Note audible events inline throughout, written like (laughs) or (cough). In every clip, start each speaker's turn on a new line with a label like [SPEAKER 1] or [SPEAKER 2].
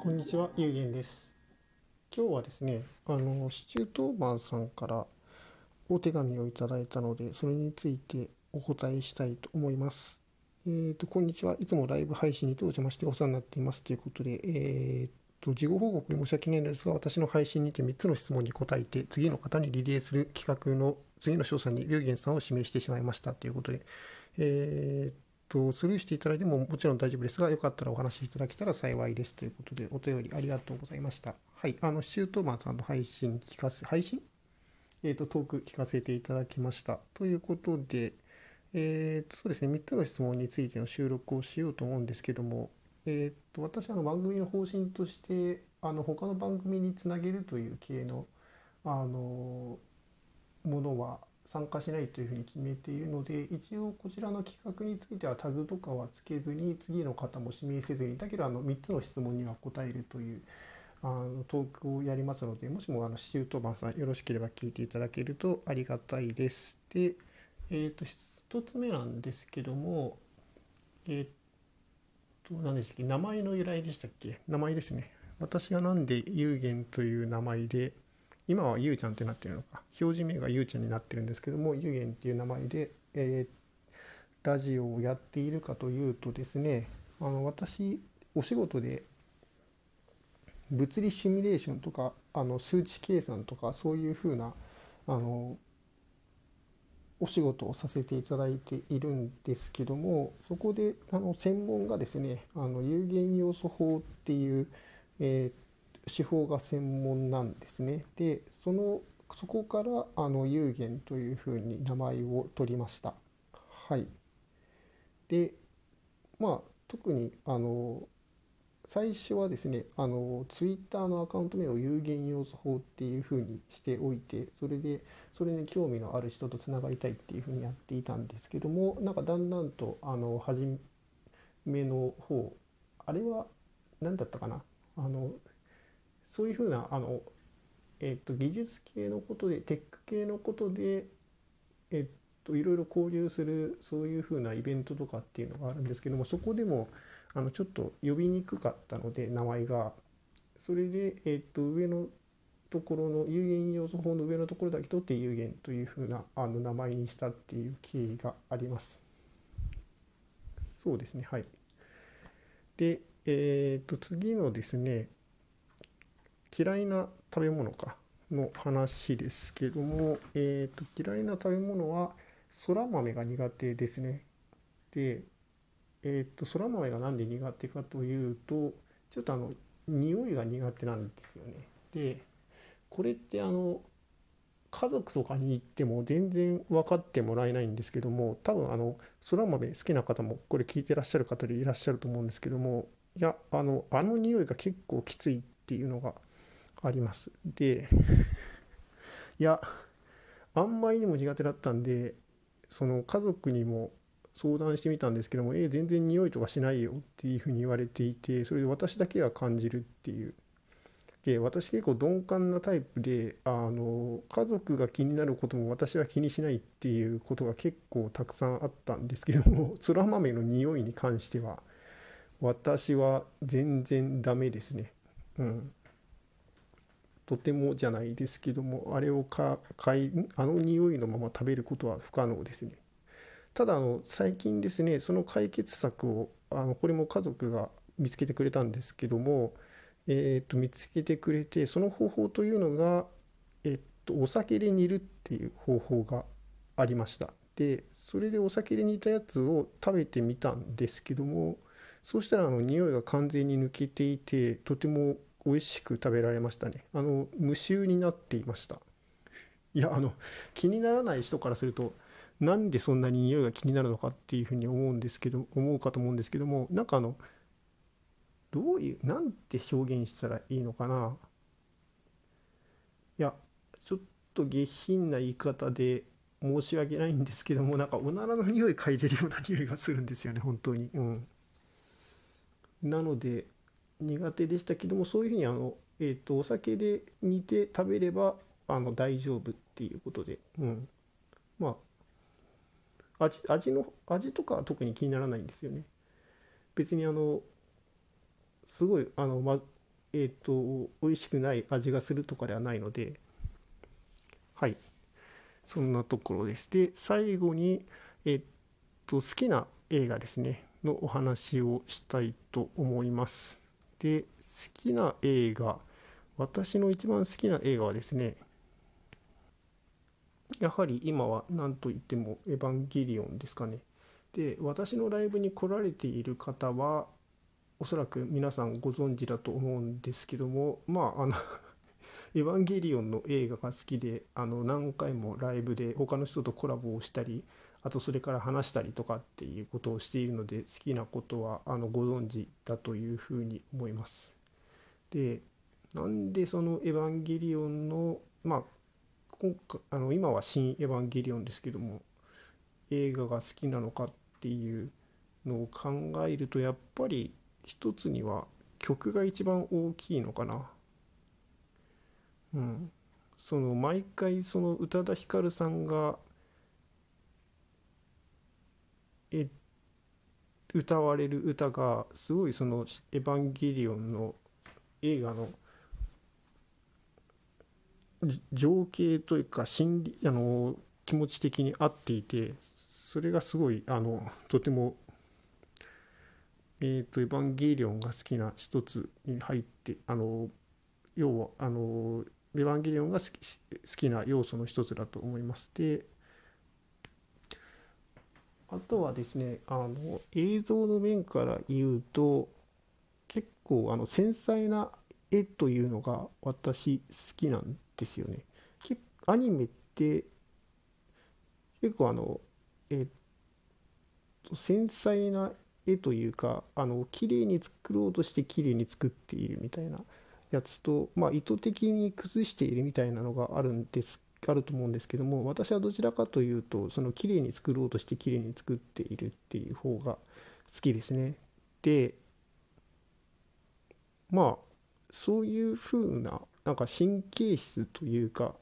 [SPEAKER 1] こんにちは、ゆうげんです。今日はですね、あの、シチュー当番さんからお手紙をいただいたので、それについてお答えしたいと思います。えっ、と、こんにちは。いつもライブ配信にてお邪魔してお世話になっています。ということで、えっ、と、事後報告で申し訳ないのですが、私の配信にて3つの質問に答えて、次の方にリレーする企画の次の詳細に龍玄さんを指名してしまいました。ということで、えーと、スルーしていただいてももちろん大丈夫ですが、よかったらお話しいただけたら幸いですということで、お便りありがとうございました。はい、あの、シュートマンさんの配信聞かせ、配信えっ、と、トーク聞かせていただきました。ということで、えっ、と、そうですね、3つの質問についての収録をしようと思うんですけども、えっ、と、私、あの、番組の方針として、あの、他の番組につなげるという系の、あの、ものは参加しないというふうに決めているので一応こちらの企画についてはタグとかはつけずに次の方も指名せずにだけどあの3つの質問には答えるというあのトークをやりますのでもしもあのシュートマンさんよろしければ聞いていただけるとありがたいです。で、えっ、と1つ目なんですけどもえっ、と何でしたっけ？名前の由来でしたっけ？名前ですね。私がなんで有限という名前で今はゆうちゃんってなってるのか。表示名がゆうちゃんになってるんですけどもゆうげんっていう名前で、えーラジオをやっているかというとですねあの私お仕事で物理シミュレーションとかあの数値計算とかそういうふうなあのお仕事をさせていただいているんですけどもそこであの専門がですねあの有限要素法っていう、えー手法が専門なんですね。でそのそこからあの有限というふうに名前を取りました。はい。でまあ特にあの最初はですねあのツイッターのアカウント名を有限要素法っていうふうにしておいてそれでそれに興味のある人とつながりたいっていうふうにやっていたんですけどもなんかだんだんとあの初めの方あれは何だったかな？あのそういうふうなあの、えっと技術系のことでテック系のことで、えっといろいろ交流するそういうふうなイベントとかっていうのがあるんですけどもそこでもあのちょっと呼びにくかったので名前がそれで、えっと上のところの有限要素法の上のところだけ取って有限というふうなあの名前にしたっていう経緯があります。そうですねはい。で、えっと次のですね嫌いな食べ物かの話ですけども、えー、と嫌いな食べ物はそら豆が苦手ですね。で、えー、とそら豆が何で苦手かというとちょっとあの匂いが苦手なんですよね。でこれってあの家族とかに行っても全然分かってもらえないんですけども多分あのそら豆好きな方もこれ聞いてらっしゃる方でいらっしゃると思うんですけどもいやあのあの匂いが結構きついっていうのがあります。で、いや、あんまりにも苦手だったんで、その家族にも相談してみたんですけども、え、全然匂いとかしないよっていうふうに言われていて、それで私だけが感じるっていう。で、私結構鈍感なタイプで、あの、家族が気になることも私は気にしないっていうことが結構たくさんあったんですけども、そら豆の匂いに関しては、私は全然ダメですね。うん。とてもじゃないですけどもあれをか買いあの匂いのまま食べることは不可能ですね。ただあの最近ですねその解決策をあのこれも家族が見つけてくれたんですけどもえっと見つけてくれてその方法というのがえっとお酒で煮るっていう方法がありました。でそれでお酒で煮たやつを食べてみたんですけどもそうしたらあの匂いが完全に抜けていてとても美味しく食べられましたね。あの無臭になっていました。いやあの気にならない人からするとなんでそんなに匂いが気になるのかっていうふうに思うんですけど思うかと思うんですけどもなんかあのどういうなんて表現したらいいのかないやちょっと下品な言い方で申し訳ないんですけどもなんかおならの匂い嗅いでるような匂いがするんですよね本当に。うん、なので苦手でしたけどもそういうふうにあの、えー、とお酒で煮て食べればあの大丈夫っていうことで、うん、まあ味味の味とかは特に気にならないんですよね。別にあのすごいあの、まえっ、と美味しくない味がするとかではないのではい。そんなところです。で最後にえっ、と好きな映画ですね。のお話をしたいと思います。で好きな映画私の一番好きな映画はですねやはり今は何と言っても「エヴァンゲリオン」ですかね。で私のライブに来られている方はおそらく皆さんご存知だと思うんですけどもまああの (laughs) エヴァンゲリオンの映画が好きであの何回もライブで他の人とコラボをしたりあとそれから話したりとかっていうことをしているので好きなことはあのご存知だというふうに思います。でなんでその「エヴァンゲリオンの」まあ今回あの今は「新エヴァンゲリオン」ですけども映画が好きなのかっていうのを考えるとやっぱり一つには曲が一番大きいのかな。うん、その毎回その宇多田ヒカルさんがえ歌われる歌がすごいその「エヴァンゲリオン」の映画の情景というか心理あの気持ち的に合っていてそれがすごいあのとてもえっ、ー、と「エヴァンゲリオン」が好きな一つに入ってあの要はあの「エヴァンゲリオン」が好き好きな要素の一つだと思います。であとはですねあの映像の面から言うと結構あの繊細な絵というのが私好きなんですよね。アニメって結構あのえっと繊細な絵というかあの綺麗に作ろうとして綺麗に作っているみたいなやつと、まあ、意図的に崩しているみたいなのがあるんですあると思うんですけども私はどちらかというとその綺麗に作ろうとして綺麗に作っているっていう方が好きですね。でまあそういう風ななんか神経質というか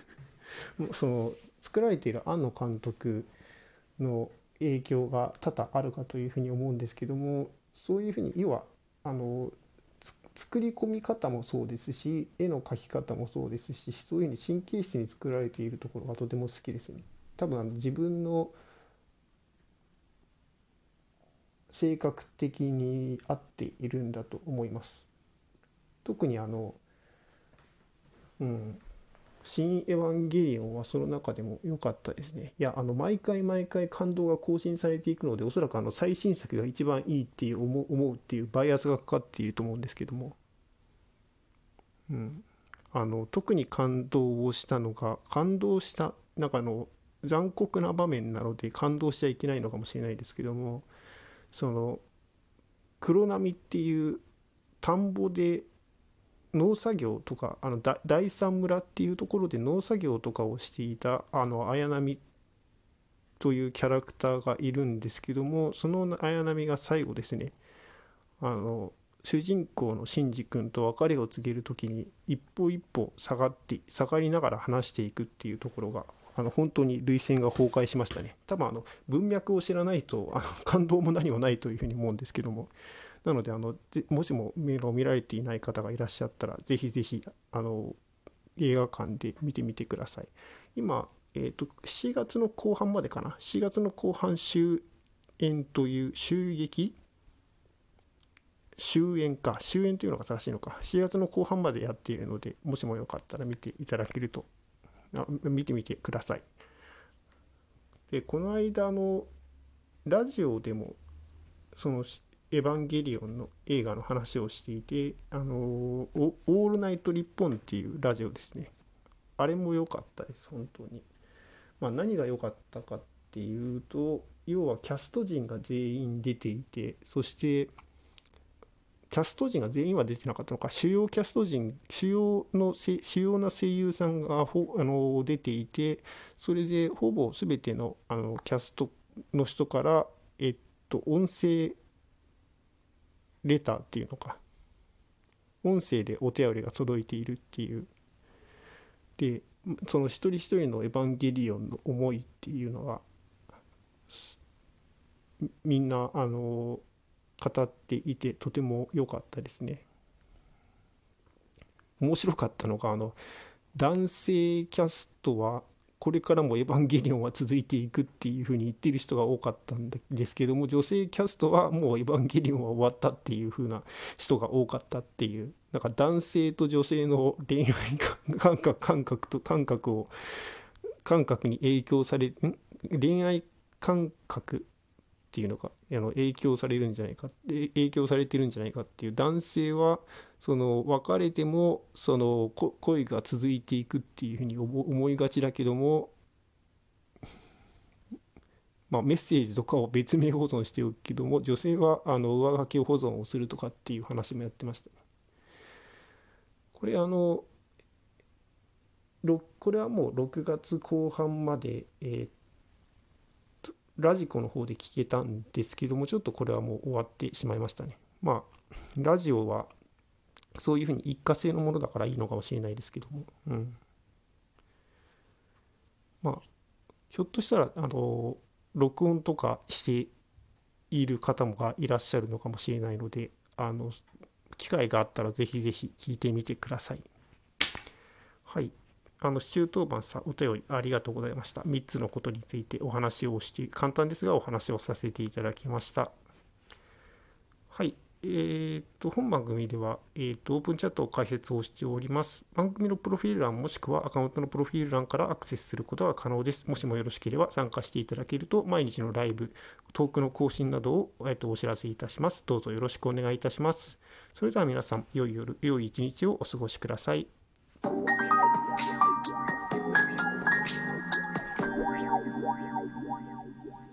[SPEAKER 1] (laughs) その作られている庵野監督の影響が多々あるかというふうに思うんですけどもそういうふうに要はあの作り込み方もそうですし絵の描き方もそうですしそういうふうに神経質に作られているところがとても好きですね。多分あの自分の性格的に合っているんだと思います。特にあのうん「新エヴァンゲリオン」はその中でも良かったですね。いやあの毎回毎回感動が更新されていくのでおそらくあの最新作が一番いいっていう思うっていうバイアスがかかっていると思うんですけども。うん。あの特に感動をしたのが感動したなんかあの残酷な場面なので感動しちゃいけないのかもしれないですけどもその黒波っていう田んぼで農作業とかあの第三村っていうところで農作業とかをしていたあの綾波というキャラクターがいるんですけどもその綾波が最後ですねあの主人公のシンジ君と別れを告げる時に一歩一歩下がって下がりながら話していくっていうところがあの本当に涙腺が崩壊しましたね。多分あの文脈を知らないとあの感動も何もないというふうに思うんですけども。なのであのもしも見見られていない方がいらっしゃったらぜひぜひあの映画館で見てみてください。今、えーと、7月の後半までかな？7月の後半終演という襲撃終演か。終演というのが正しいのか。7月の後半までやっているのでもしもよかったら見ていただけると見てみてください。でこの間のラジオでもそのエヴァンゲリオンの映画の話をしていて、あのオールナイトリッポンっていうラジオですね。あれも良かったです、本当に。まあ、何が良かったかっていうと、要はキャスト陣が全員出ていて、そして、キャスト陣が全員は出てなかったのか、主要キャスト陣、主要の主要な声優さんがほあの出ていて、それでほぼ全てのあのキャストの人から、えっと、音声レターっていうのか音声でお便りが届いているっていうでその一人一人のエヴァンゲリオンの思いっていうのがみんなあの語っていてとても良かったですね。面白かったのがあの男性キャストはこれからも「エヴァンゲリオン」は続いていくっていうふうに言ってる人が多かったんですけども女性キャストはもう「エヴァンゲリオン」は終わったっていうふうな人が多かったっていうなんか男性と女性の恋愛感覚感覚と感覚を感覚に影響されん？恋愛感覚っていうのがあの影響されるんじゃないか影響されてるんじゃないかっていう男性はその別れてもその恋が続いていくっていうふうに思いがちだけどもまあ、メッセージとかを別名保存しておくけども女性はあの上書き保存をするとかっていう話もやってました。これあのこれはもう6月後半まで、えー、ラジコの方で聞けたんですけどもちょっとこれはもう終わってしまいましたね。まあラジオはそういうふうに一過性のものだからいいのかもしれないですけども、うん、まあひょっとしたらあの録音とかしている方もがいらっしゃるのかもしれないのであの機会があったらぜひぜひ聞いてみてください。はい。あの、周当番さん、お便りありがとうございました。3つのことについてお話をして、簡単ですがお話をさせていただきました。はい。えー、と本番組では、えーと、オープンチャットを開設をしております。番組のプロフィール欄もしくはアカウントのプロフィール欄からアクセスすることが可能です。もしもよろしければ参加していただけると、毎日のライブ、トークの更新などを、えーと、お知らせいたします。どうぞよろしくお願いいたします。それでは皆さん、良い夜、良い一日をお過ごしください。